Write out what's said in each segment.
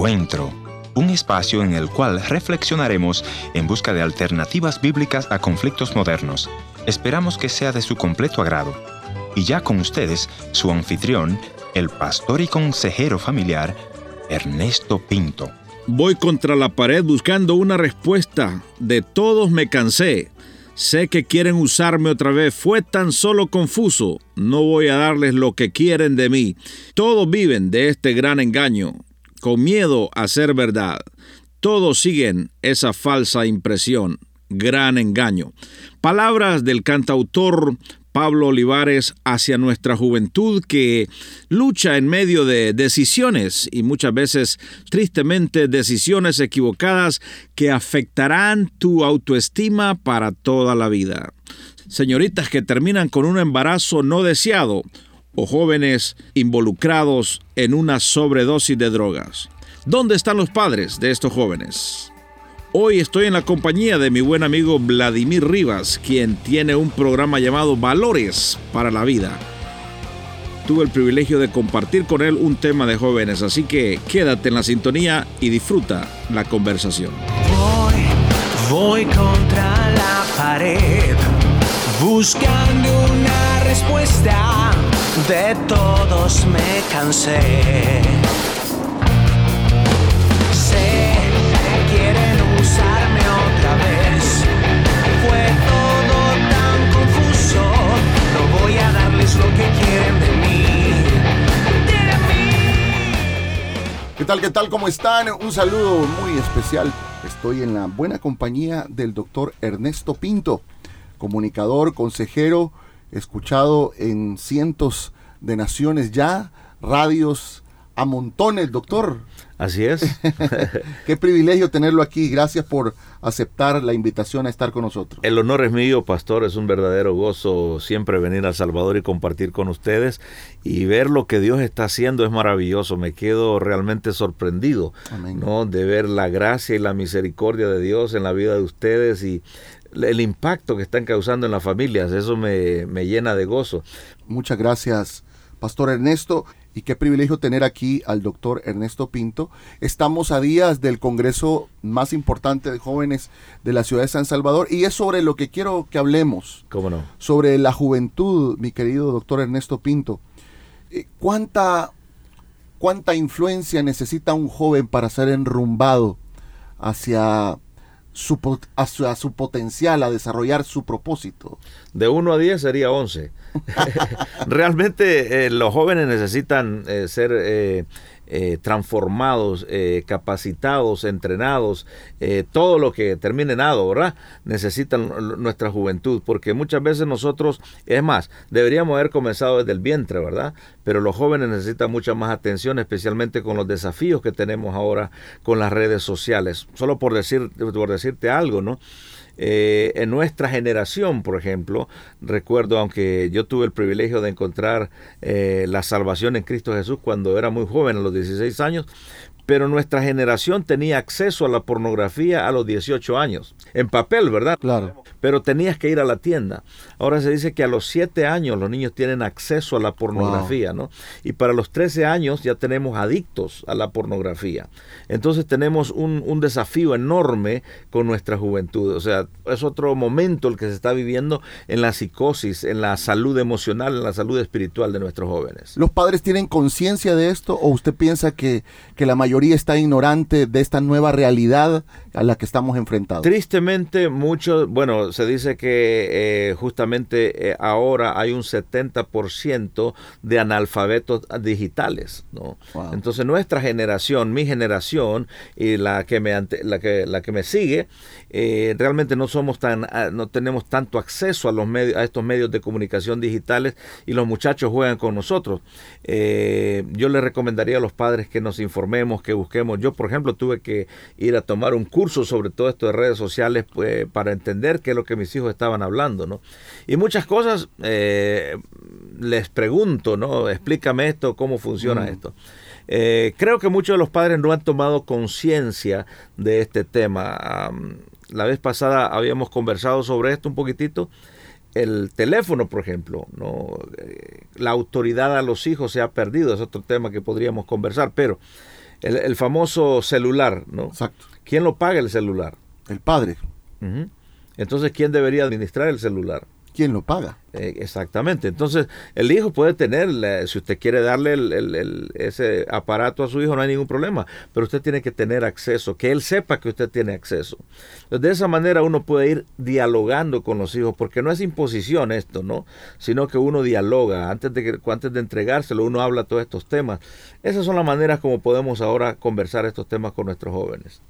Encuentro, un espacio en el cual reflexionaremos en busca de alternativas bíblicas a conflictos modernos. Esperamos que sea de su completo agrado. Y ya con ustedes, su anfitrión, el pastor y consejero familiar, Ernesto Pinto. Voy contra la pared buscando una respuesta. De todos me cansé. Sé que quieren usarme otra vez. Fue tan solo confuso. No voy a darles lo que quieren de mí. Todos viven de este gran engaño, con miedo a ser verdad. Todos siguen esa falsa impresión. Gran engaño. Palabras del cantautor Pablo Olivares hacia nuestra juventud que lucha en medio de decisiones y muchas veces tristemente decisiones equivocadas que afectarán tu autoestima para toda la vida. Señoritas que terminan con un embarazo no deseado o jóvenes involucrados en una sobredosis de drogas. ¿Dónde están los padres de estos jóvenes? Hoy estoy en la compañía de mi buen amigo Vladimir Rivas, quien tiene un programa llamado Valores para la Vida. Tuve el privilegio de compartir con él un tema de jóvenes, así que quédate en la sintonía y disfruta la conversación. Voy, voy contra la pared, buscando una respuesta. De todos me cansé lo que quieren de mí. ¿Qué tal, qué tal? ¿Cómo están? Un saludo muy especial. Estoy en la buena compañía del doctor Ernesto Pinto, comunicador, consejero, escuchado en cientos de naciones ya, radios a montones, doctor. Así es. Qué privilegio tenerlo aquí. Gracias por aceptar la invitación a estar con nosotros. El honor es mío, pastor. Es un verdadero gozo siempre venir a Salvador y compartir con ustedes. Y ver lo que Dios está haciendo es maravilloso. Me quedo realmente sorprendido ¿no? de ver la gracia y la misericordia de Dios en la vida de ustedes y el impacto que están causando en las familias. Eso me, me llena de gozo. Muchas gracias, Pastor Ernesto y qué privilegio tener aquí al doctor Ernesto Pinto. Estamos a días del Congreso más importante de jóvenes de la ciudad de San Salvador y es sobre lo que quiero que hablemos. ¿Cómo no? Sobre la juventud, mi querido doctor Ernesto Pinto. Eh, ¿Cuánta, cuánta influencia necesita un joven para ser enrumbado hacia su, a, su, potencial, a desarrollar su propósito. De 1 a 10 sería 11. Realmente eh, los jóvenes necesitan eh, ser eh, transformados, eh, capacitados, entrenados, eh, todo lo que termine en ado, ¿verdad? Necesitan nuestra juventud, porque muchas veces nosotros, es más, deberíamos haber comenzado desde el vientre, ¿verdad? Pero los jóvenes necesitan mucha más atención, especialmente con los desafíos que tenemos ahora con las redes sociales. Solo por, decir, por decirte algo, ¿no? Eh, en nuestra generación, por ejemplo, recuerdo, aunque yo tuve el privilegio de encontrar eh, la salvación en Cristo Jesús cuando era muy joven, a los 16 años, pero nuestra generación tenía acceso a la pornografía a los 18 años, en papel, ¿verdad? Claro. Pero tenías que ir a la tienda. Ahora se dice que a los 7 años los niños tienen acceso a la pornografía, ¿no? Y para los 13 años ya tenemos adictos a la pornografía. Entonces tenemos un, un desafío enorme con nuestra juventud. O sea, es otro momento el que se está viviendo en la psicosis, en la salud emocional, en la salud espiritual de nuestros jóvenes. ¿Los padres tienen conciencia de esto o usted piensa que, que la mayoría está ignorante de esta nueva realidad a la que estamos enfrentados. Tristemente, mucho, bueno, se dice que eh, justamente eh, ahora hay un 70% de analfabetos digitales, ¿no? Entonces nuestra generación, mi generación y la que me, la que, la que me sigue, eh, realmente no somos tan, ah, no tenemos tanto acceso a los medios, a estos medios de comunicación digitales y los muchachos juegan con nosotros. yo le recomendaría a los padres que nos informemos, que busquemos. Yo, por ejemplo, tuve que ir a tomar un curso sobre todo esto de redes sociales pues, para entender qué es lo que mis hijos estaban hablando, ¿no? Y muchas cosas eh, les pregunto, ¿no? Explícame esto, cómo funciona mm. esto. Eh, creo que muchos de los padres no han tomado conciencia de este tema. la vez pasada habíamos conversado sobre esto un poquitito. El teléfono, por ejemplo, ¿no? Eh, la autoridad a los hijos se ha perdido, es otro tema que podríamos conversar, pero El, el famoso celular, ¿no? Exacto. ¿Quién lo paga el celular? El padre. Entonces, ¿quién debería administrar el celular? ¿Quién lo paga? Eh, exactamente. Entonces, el hijo puede tener, si usted quiere darle el- el- ese aparato a su hijo, no hay ningún problema. Pero usted tiene que tener acceso, que él sepa que usted tiene acceso. De esa manera uno puede ir dialogando con los hijos, porque no es imposición esto, ¿no? Sino que uno dialoga. Antes de, que, antes de entregárselo, uno habla todos estos temas. Esas son las maneras como podemos ahora conversar estos temas con nuestros jóvenes.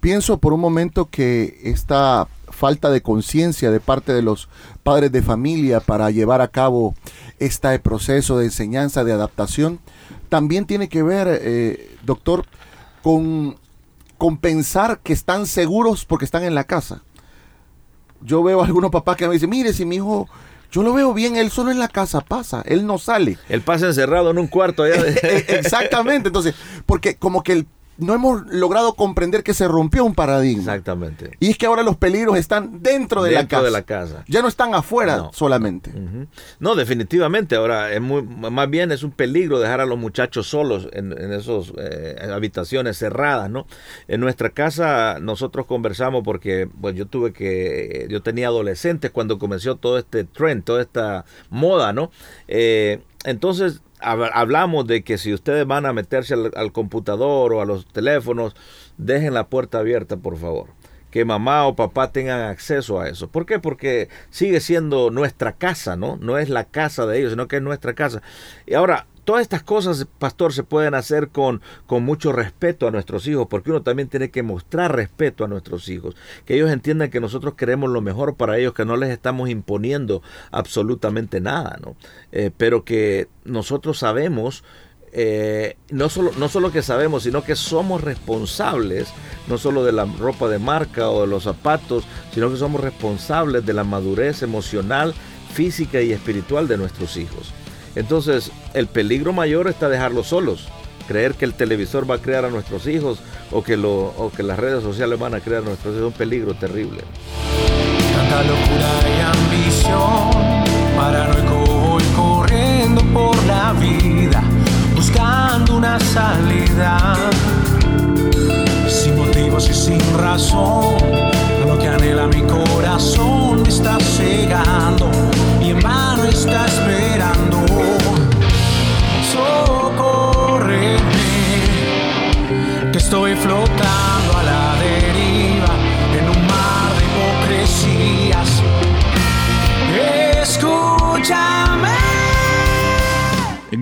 Pienso por un momento que esta falta de conciencia de parte de los padres de familia para llevar a cabo este proceso de enseñanza, de adaptación, también tiene que ver, eh, doctor, con, con pensar que están seguros porque están en la casa. Yo veo a algunos papás que me dicen, mire, si mi hijo, yo lo veo bien, él solo en la casa pasa, él no sale. Él pasa encerrado en un cuarto allá. de- E- Exactamente, entonces, porque como que el- no hemos logrado comprender que se rompió un paradigma. Exactamente. Y es que ahora los peligros están dentro de, la, Dentro casa. de la casa. Ya no están afuera No. solamente. No, definitivamente. Ahora, es muy, más bien es un peligro dejar a los muchachos solos en, en esas habitaciones cerradas, ¿no? En nuestra casa nosotros conversamos porque, pues yo tuve que, yo tenía adolescentes cuando comenzó todo este trend, toda esta moda, ¿no? Eh, entonces hab- hablamos de que si ustedes van a meterse al computador o a los teléfonos, dejen la puerta abierta, por favor que mamá o papá tengan acceso a eso. ¿Por qué? Porque sigue siendo nuestra casa, ¿no? No es la casa de ellos, sino que es nuestra casa. Y ahora, todas estas cosas, pastor, se pueden hacer con, con mucho respeto a nuestros hijos, porque uno también tiene que mostrar respeto a nuestros hijos, que ellos entiendan que nosotros queremos lo mejor para ellos, que no les estamos imponiendo absolutamente nada, ¿no? Eh, pero que nosotros sabemos eh, no, solo, no solo que sabemos, sino que somos responsables, no solo de la ropa de marca o de los zapatos, sino que somos responsables de la madurez emocional, física y espiritual de nuestros hijos. Entonces, el peligro mayor está dejarlos solos. Creer que el televisor va a crear a nuestros hijos o que, lo, o que las redes sociales van a crear a nuestros hijos es un peligro terrible. Tanta locura y ambición, paranoico voy corriendo por la vida, buscando una salida. Sin motivos y sin razón, lo que anhela mi corazón me está cegando y en vano está esperando. Socórreme, que estoy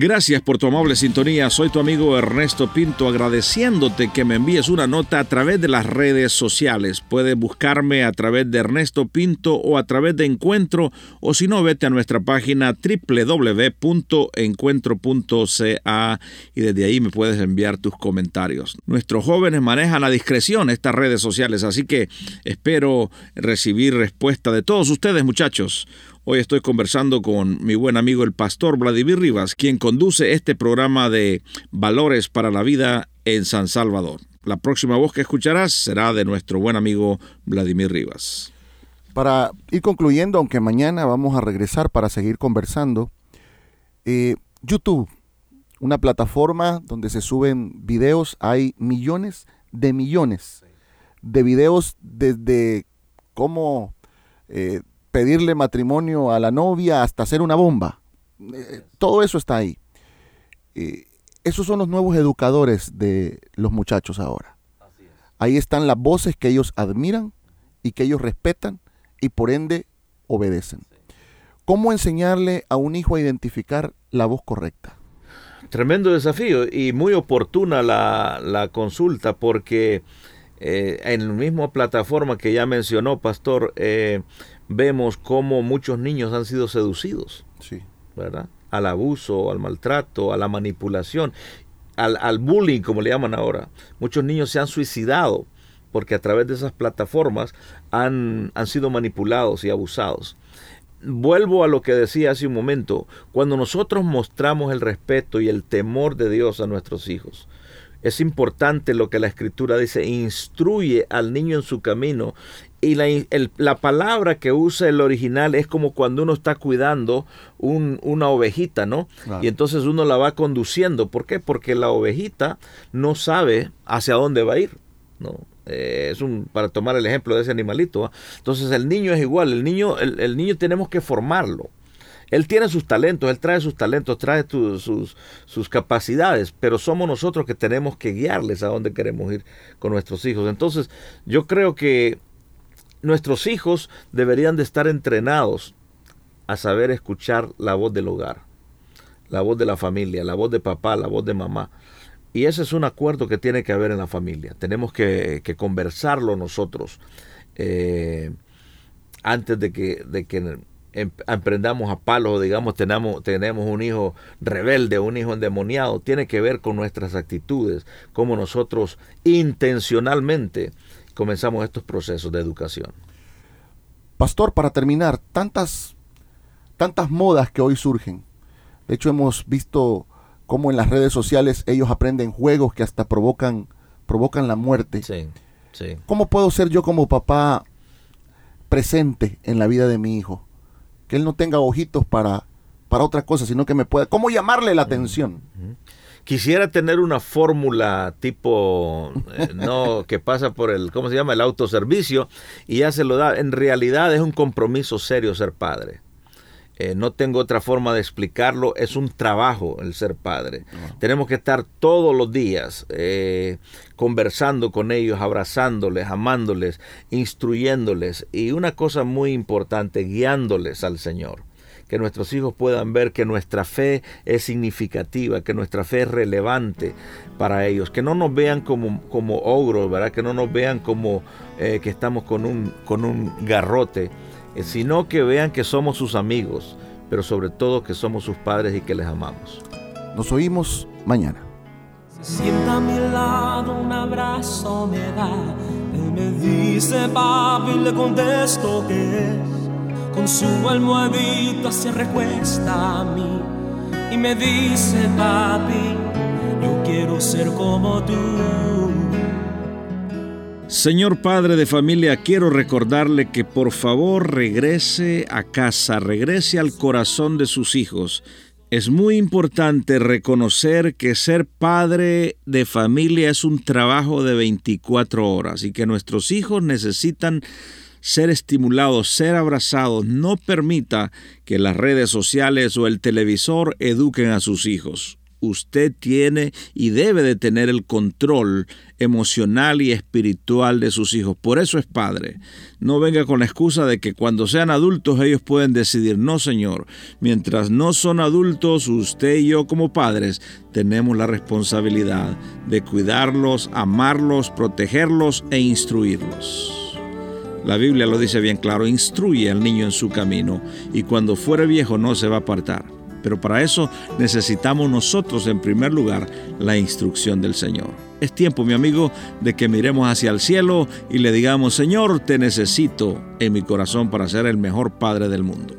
Gracias por tu amable sintonía. Soy tu amigo Ernesto Pinto agradeciéndote que me envíes una nota a través de las redes sociales. Puedes buscarme a través de Ernesto Pinto o a través de Encuentro o si no vete a nuestra página www.encuentro.ca y desde ahí me puedes enviar tus comentarios. Nuestros jóvenes manejan a discreción estas redes sociales, así que espero recibir respuesta de todos ustedes muchachos. Hoy estoy conversando con mi buen amigo el pastor Vladimir Rivas, quien conduce este programa de Valores para la Vida en San Salvador. La próxima voz que escucharás será de nuestro buen amigo Vladimir Rivas. Para ir concluyendo, aunque mañana vamos a regresar para seguir conversando, eh, YouTube, una plataforma donde se suben videos, hay millones de millones de videos desde cómo eh, pedirle matrimonio a la novia hasta hacer una bomba. Eh, todo eso está ahí. Eh, esos son los nuevos educadores de los muchachos ahora. Ahí están las voces que ellos admiran y que ellos respetan y por ende obedecen. ¿Cómo enseñarle a un hijo a identificar la voz correcta? Tremendo desafío y muy oportuna la, la consulta porque eh, en la misma plataforma que ya mencionó, Pastor, eh, vemos cómo muchos niños han sido seducidos. Sí. ¿verdad? Al abuso, al maltrato, a la manipulación, al, al bullying, como le llaman ahora. Muchos niños se han suicidado porque a través de esas plataformas han, han sido manipulados y abusados. Vuelvo a lo que decía hace un momento, cuando nosotros mostramos el respeto y el temor de Dios a nuestros hijos, Es importante lo que la escritura dice, instruye al niño en su camino. Y la, la palabra que usa el original es como cuando uno está cuidando un, una ovejita, ¿no? Y entonces uno la va conduciendo. ¿Por qué? Porque la ovejita no sabe hacia dónde va a ir, ¿no? Eh, es un, para tomar el ejemplo de ese animalito. Entonces el niño es igual, el niño, el, niño tenemos que formarlo. Él tiene sus talentos, él trae sus talentos, trae sus, sus capacidades, pero somos nosotros que tenemos que guiarles a dónde queremos ir con nuestros hijos. Entonces, yo creo que nuestros hijos deberían de estar entrenados a saber escuchar la voz del hogar, la voz de la familia, la voz de papá, la voz de mamá. Y ese es un acuerdo que tiene que haber en la familia. Tenemos que, conversarlo nosotros eh, antes de que, de que Em, emprendamos a palos, digamos, tenemos, tenemos un hijo rebelde, un hijo endemoniado, tiene que ver con nuestras actitudes, cómo nosotros intencionalmente comenzamos estos procesos de educación. Pastor, para terminar, tantas, tantas modas que hoy surgen. De hecho, hemos visto cómo en las redes sociales ellos aprenden juegos que hasta provocan, provocan la muerte. Sí, sí. ¿Cómo puedo ser yo como papá presente en la vida de mi hijo? que él no tenga ojitos para, para otra cosa, sino que me pueda... ¿Cómo llamarle la atención? Quisiera tener una fórmula tipo, eh, no, que pasa por el, ¿cómo se llama? El autoservicio y ya se lo da. En realidad es un compromiso serio ser padre. Eh, no tengo otra forma de explicarlo, es un trabajo el ser padre. Tenemos que estar todos los días eh, conversando con ellos, abrazándoles, amándoles, instruyéndoles y una cosa muy importante, guiándoles al Señor. Que nuestros hijos puedan ver que nuestra fe es significativa, que nuestra fe es relevante para ellos, que no nos vean como, como ogros, ¿verdad? que no nos vean como eh, que estamos con un, con un garrote, eh, sino que vean que somos sus amigos, pero sobre todo que somos sus padres y que les amamos. Nos oímos mañana. Se sienta a mi lado, un abrazo me da. Él me dice papi, le contesto que es. Con su almohadita se recuesta a mí y me dice papi, yo quiero ser como tú. Señor Padre de familia, quiero recordarle que por favor regrese a casa, regrese al corazón de sus hijos. Es muy importante reconocer que ser padre de familia es un trabajo de 24 horas y que nuestros hijos necesitan ser estimulados, ser abrazados. No permita que las redes sociales o el televisor eduquen a sus hijos usted tiene y debe de tener el control emocional y espiritual de sus hijos. Por eso es padre. No venga con la excusa de que cuando sean adultos ellos pueden decidir. No, Señor. Mientras no son adultos, usted y yo como padres tenemos la responsabilidad de cuidarlos, amarlos, protegerlos e instruirlos. La Biblia lo dice bien claro, instruye al niño en su camino y cuando fuere viejo no se va a apartar. Pero para eso necesitamos nosotros en primer lugar la instrucción del Señor. Es tiempo, mi amigo, de que miremos hacia el cielo y le digamos, Señor, te necesito en mi corazón para ser el mejor Padre del mundo.